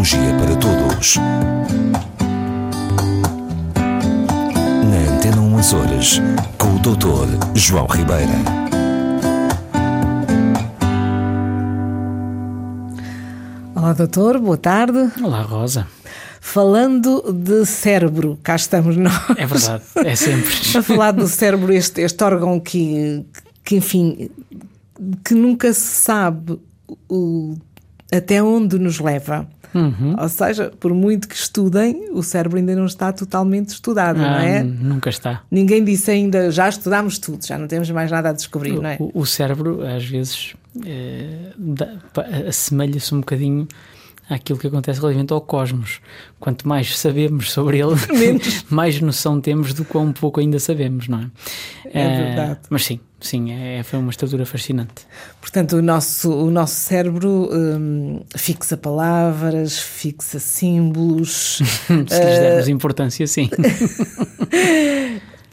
Tecnologia para Todos. Na Antena 1 Açores, com o Dr. João Ribeira. Olá, doutor, boa tarde. Olá, Rosa. Falando de cérebro, cá estamos nós. É verdade, é sempre. a falar do cérebro, este, este órgão que, que, enfim, que nunca se sabe o, até onde nos leva. Uhum. Ou seja, por muito que estudem, o cérebro ainda não está totalmente estudado, não Ah, é? Nunca está. Ninguém disse ainda, já estudámos tudo, já não temos mais nada a descobrir, não é? O, o cérebro, às vezes, pa- assemelha-se um bocadinho àquilo que acontece relativamente ao cosmos. Quanto mais sabemos sobre ele, mais noção temos do quão pouco ainda sabemos, não é? É Eh, verdade. Mas sim, sim, é, foi uma estrutura fascinante. Portanto, o nosso, o nosso cérebro hum, fixa palavras, fixa símbolos, Se lhes dermos importância, sim.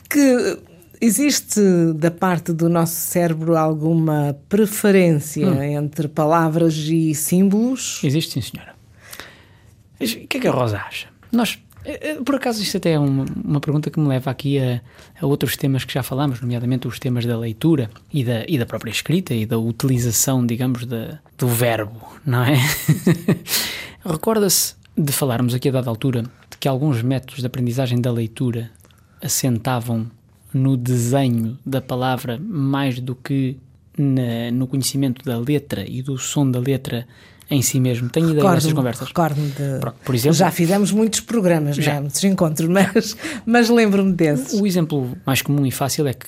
que existe da parte do nosso cérebro alguma preferência Hum. entre palavras e símbolos? Existe, sim, senhora. O que é que a Rosa acha? Nós, eh, eh, por acaso, isto até é uma, uma pergunta que me leva aqui a, a outros temas que já falamos, nomeadamente os temas da leitura e da, e da própria escrita e da utilização, digamos, da, do verbo, não é? Recorda-se de falarmos aqui a dada altura de que alguns métodos de aprendizagem da leitura assentavam no desenho da palavra mais do que na- no conhecimento da letra e do som da letra em si mesmo. Tenho ideia dessas conversas. recordo-me de. Por exemplo- já fizemos muitos programas, já. muitos encontros, mas, mas lembro-me desses. O exemplo mais comum e fácil é que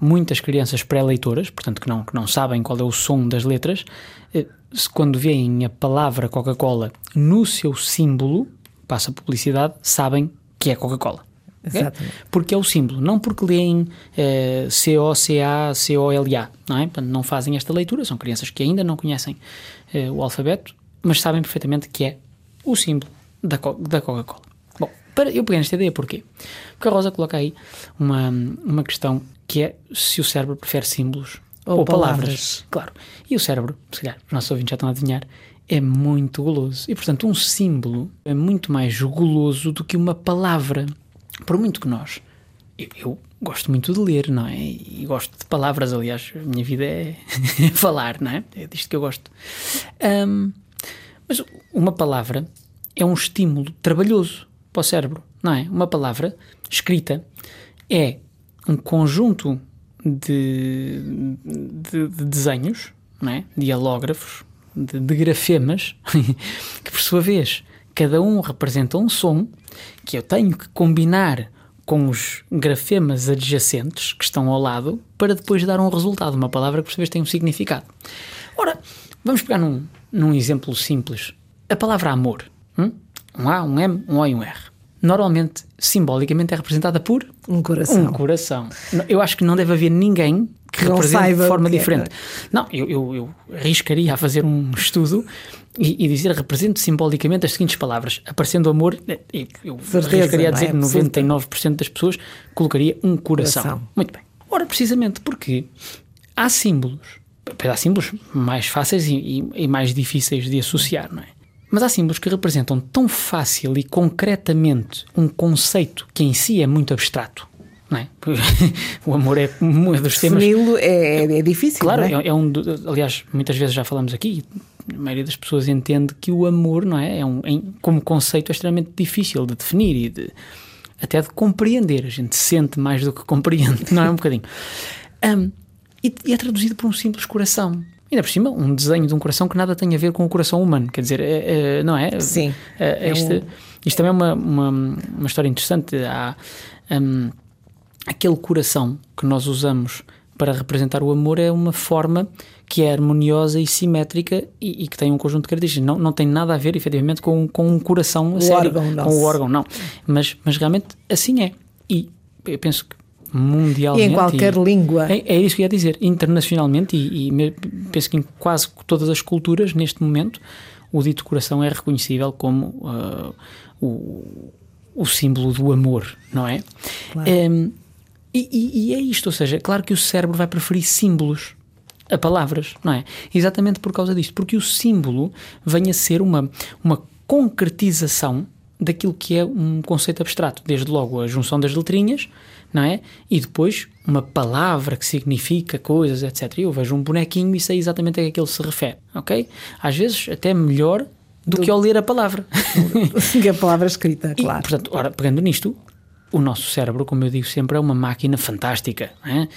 muitas crianças pré-leitoras, portanto que não, que não sabem qual é o som das letras, eh, se quando veem a palavra Coca-Cola no seu símbolo, passa publicidade, sabem que é Coca-Cola. Ok? Exatamente. Porque é o símbolo, não porque leem eh, C-O-C-A-C-O-L-A, não é? Portanto, não fazem esta leitura, são crianças que ainda não conhecem eh, o alfabeto, mas sabem perfeitamente que é o símbolo da, Co- da Coca-Cola. Bom, para, eu peguei nesta ideia porquê? Porque a Rosa coloca aí uma, uma questão que é se o cérebro prefere símbolos Ou ou, palavras. palavras. Claro. E o cérebro, se calhar, os nossos ouvintes já estão a adivinhar, é muito goloso. E, portanto, um símbolo é muito mais goloso do que uma palavra. Por muito que nós. Eu, eu gosto muito de ler, não é? E gosto de palavras, aliás, a minha vida é falar, não é? É disto que eu gosto. Ahm, mas uma palavra é um estímulo trabalhoso para o cérebro, não é? Uma palavra escrita é um conjunto de, de- de desenhos, não é? dialógrafos, de, de grafemas, que por sua vez cada um representa um som que eu tenho que combinar com os grafemas adjacentes que estão ao lado para depois dar um resultado, uma palavra que por sua vez tem um significado. Ora, vamos pegar num, num exemplo simples. A palavra amor. hum? Um A, um M, um O e um R. Normalmente, simbolicamente, é representada por Um coração. um coração. Eu acho que não deve haver ninguém que represente de forma que é. diferente. Não, eu, eu, eu arriscaria a fazer um estudo e, e dizer represente simbolicamente as seguintes palavras. Aparecendo amor, eu, Certeza, arriscaria a é? dizer que 99% das pessoas colocaria um coração. Coração. Muito bem. Ora, precisamente porque há símbolos. Há símbolos mais fáceis e, e- e mais difíceis de associar, não é? Mas há símbolos que representam tão fácil e concretamente um conceito que em si é muito abstrato, é? o amor é um dos temas Defini-lo é, é difícil. Claro, é? é, é um. Aliás, muitas vezes já falamos aqui, a maioria das pessoas entende que o amor, não é? é um, como conceito, é extremamente difícil de definir e de, até de compreender. A gente sente mais do que compreende, não é? Um bocadinho. Ahm, e, e é traduzido por um simples coração. Ainda por cima, um desenho de um coração que nada tem a ver com o coração humano. Quer dizer, é- é- não é? Sim. É, É este- um- Isto também é uma, uma, uma história interessante. Há. hum, aquele coração que nós usamos para representar o amor é uma forma que é harmoniosa e simétrica e, e que tem um conjunto de características. Não, não tem nada a ver, efetivamente, com, com um coração a O sério, órgão com nosso. o órgão, não. Mas, mas realmente assim é. E eu penso que E mundialmente. em qualquer língua. É, é isso que ia dizer. Internacionalmente, e, e me- penso que em quase todas as culturas, neste momento, o dito coração é reconhecível como ah, o, o símbolo do amor, não é? Claro. Em, e, e- e é isto, ou seja, claro que o cérebro vai preferir símbolos a palavras, não é? Exatamente por causa disto, porque o símbolo vem a ser uma, uma concretização daquilo que é um conceito abstrato, desde logo a junção das letrinhas, não é? E depois uma palavra que significa coisas, etc. Eu vejo um bonequinho e sei exatamente a que aquele se refere, ok? Às vezes até melhor do, do... que ao ler a palavra. que a palavra escrita, claro. E, portanto, ora, pegando nisto, o nosso cérebro, como eu digo sempre, é uma máquina fantástica. É?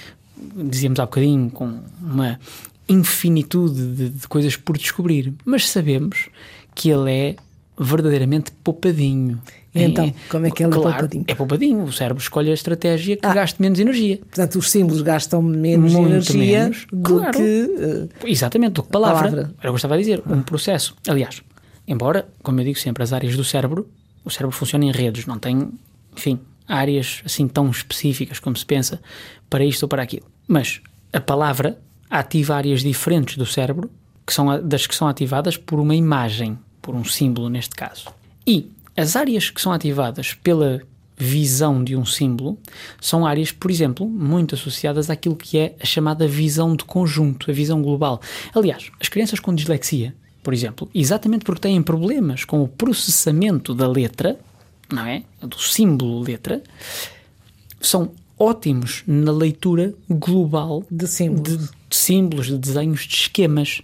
Dizíamos há bocadinho, com uma infinitude de, de, coisas por descobrir, mas sabemos que ele é verdadeiramente poupadinho. Então, é, como é que ele claro, é poupadinho? É poupadinho. O cérebro escolhe a estratégia que ah, gaste menos energia. Portanto, os símbolos gastam menos Muito energia menos, do claro. que. Uh, Exatamente, do que palavra. palavra. Era o que eu estava a dizer. Um processo. Aliás, embora, como eu digo sempre, as áreas do cérebro, o cérebro funciona em redes, não tem, enfim, áreas assim tão específicas como se pensa para isto ou para aquilo. Mas a palavra ativa áreas diferentes do cérebro que são das que são ativadas por uma imagem, por um símbolo neste caso. E as áreas que são ativadas pela visão de um símbolo são áreas, por exemplo, muito associadas àquilo que é a chamada visão de conjunto, a visão global. Aliás, as crianças com dislexia, por exemplo, exatamente porque têm problemas com o processamento da letra, não é? Do símbolo letra, são ótimos na leitura global de símbolos, de, de, símbolos, de desenhos, de esquemas,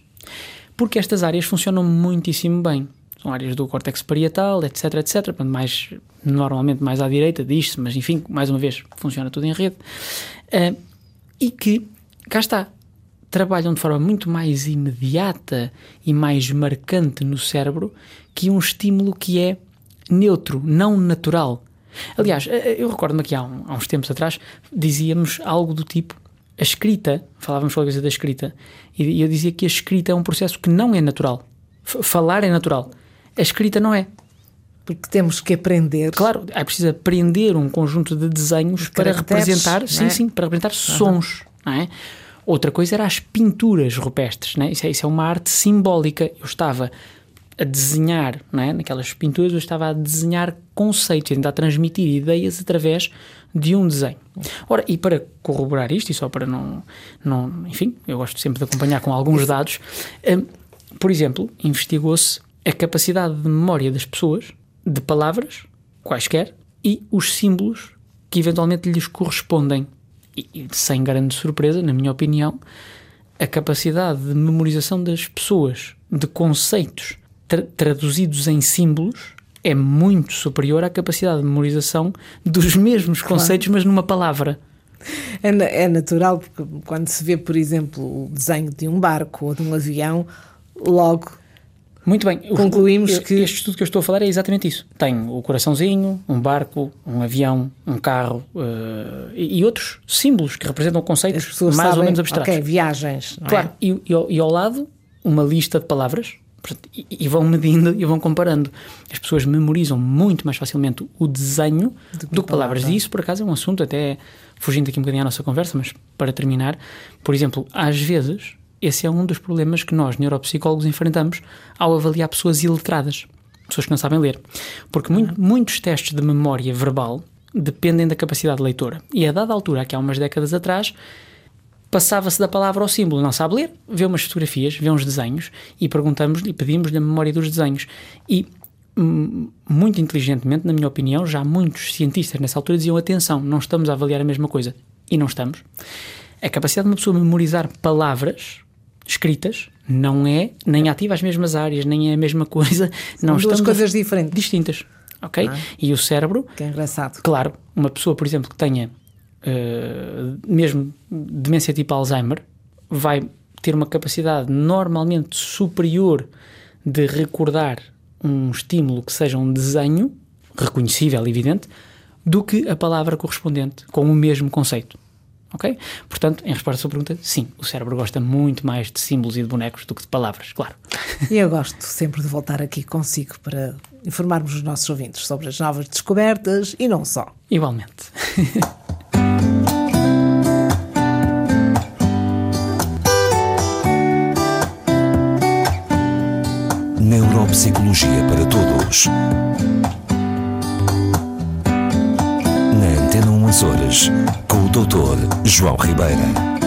porque estas áreas funcionam muitíssimo bem. São áreas do córtex parietal, etc, etc, mais, normalmente mais à direita disto, mas enfim, mais uma vez, funciona tudo em rede. Uh, e que, cá está, trabalham de forma muito mais imediata e mais marcante no cérebro que um estímulo que é neutro, não natural. Aliás, eh, eh, eu recordo-me que há, um, há, uns tempos atrás dizíamos algo do tipo a escrita, falávamos com a coisa da escrita, e eu dizia que a escrita é um processo que não é natural. F falar é natural. A escrita não é. Porque temos que aprender. Claro, é preciso aprender um conjunto de desenhos para representar, é? sim, sim, para representar uhum. sons, não é? Outra coisa era as pinturas rupestres, não é? Isso, é, isso é uma arte simbólica. Eu estava a desenhar, não é? naquelas pinturas, eu estava a desenhar conceitos, a transmitir ideias através de um desenho. Ora, e para corroborar isto, e só para não, não enfim, eu gosto sempre de acompanhar com alguns dados, um, por exemplo, investigou-se a capacidade de memória das pessoas de palavras, quaisquer, e os símbolos que eventualmente lhes correspondem. E, e sem grande surpresa, na minha opinião, a capacidade de memorização das pessoas de conceitos tra traduzidos em símbolos é muito superior à capacidade de memorização dos mesmos claro. conceitos, mas numa palavra. É, é, natural, porque quando se vê, por exemplo, o desenho de um barco ou de um avião, logo. Muito bem, concluímos que. Este estudo que eu estou a falar é exatamente isso. Tem o coraçãozinho, um barco, um avião, um carro uh, e, outros símbolos que representam conceitos mais sabem, ou menos abstratos. Ok, viagens. claro, é? e, e, e ao lado, uma lista de palavras e, vão medindo e vão comparando. As pessoas memorizam muito mais facilmente o desenho do que, do que palavras. E isso, por acaso, é um assunto, até fugindo aqui um bocadinho à nossa conversa, mas para terminar, por exemplo, às vezes, esse é um dos problemas que nós, neuropsicólogos, enfrentamos ao avaliar pessoas iletradas, pessoas que não sabem ler. Porque muito, uhum. muitos testes de memória verbal dependem da capacidade leitora. E a dada altura, aqui há umas décadas atrás, passava-se da palavra ao símbolo. Não sabe ler, vê umas fotografias, vê uns desenhos e perguntamos-lhe, pedimos-lhe a memória dos desenhos. E hum, muito inteligentemente, na minha opinião, já muitos cientistas nessa altura diziam: atenção, não estamos a avaliar a mesma coisa. E não estamos. A capacidade de uma pessoa memorizar palavras escritas não é nem ativa as mesmas áreas, nem é a mesma coisa. São não duas coisas diferentes. Distintas. Ok? Ah, e o cérebro. Que é engraçado. Claro, uma pessoa, por exemplo, que tenha uh, mesmo demência tipo Alzheimer, vai ter uma capacidade normalmente superior de recordar um estímulo que seja um desenho, reconhecível, evidente, do que a palavra correspondente, com o mesmo conceito. Ok? Portanto, em resposta à sua pergunta, sim, o cérebro gosta muito mais de símbolos e de bonecos do que de palavras, claro. E eu gosto sempre de voltar aqui consigo para informarmos os nossos ouvintes sobre as novas descobertas e não só. Igualmente. Neuropsicologia para Todos. Na Antena 1 Horas, com o Dr. João Ribeira.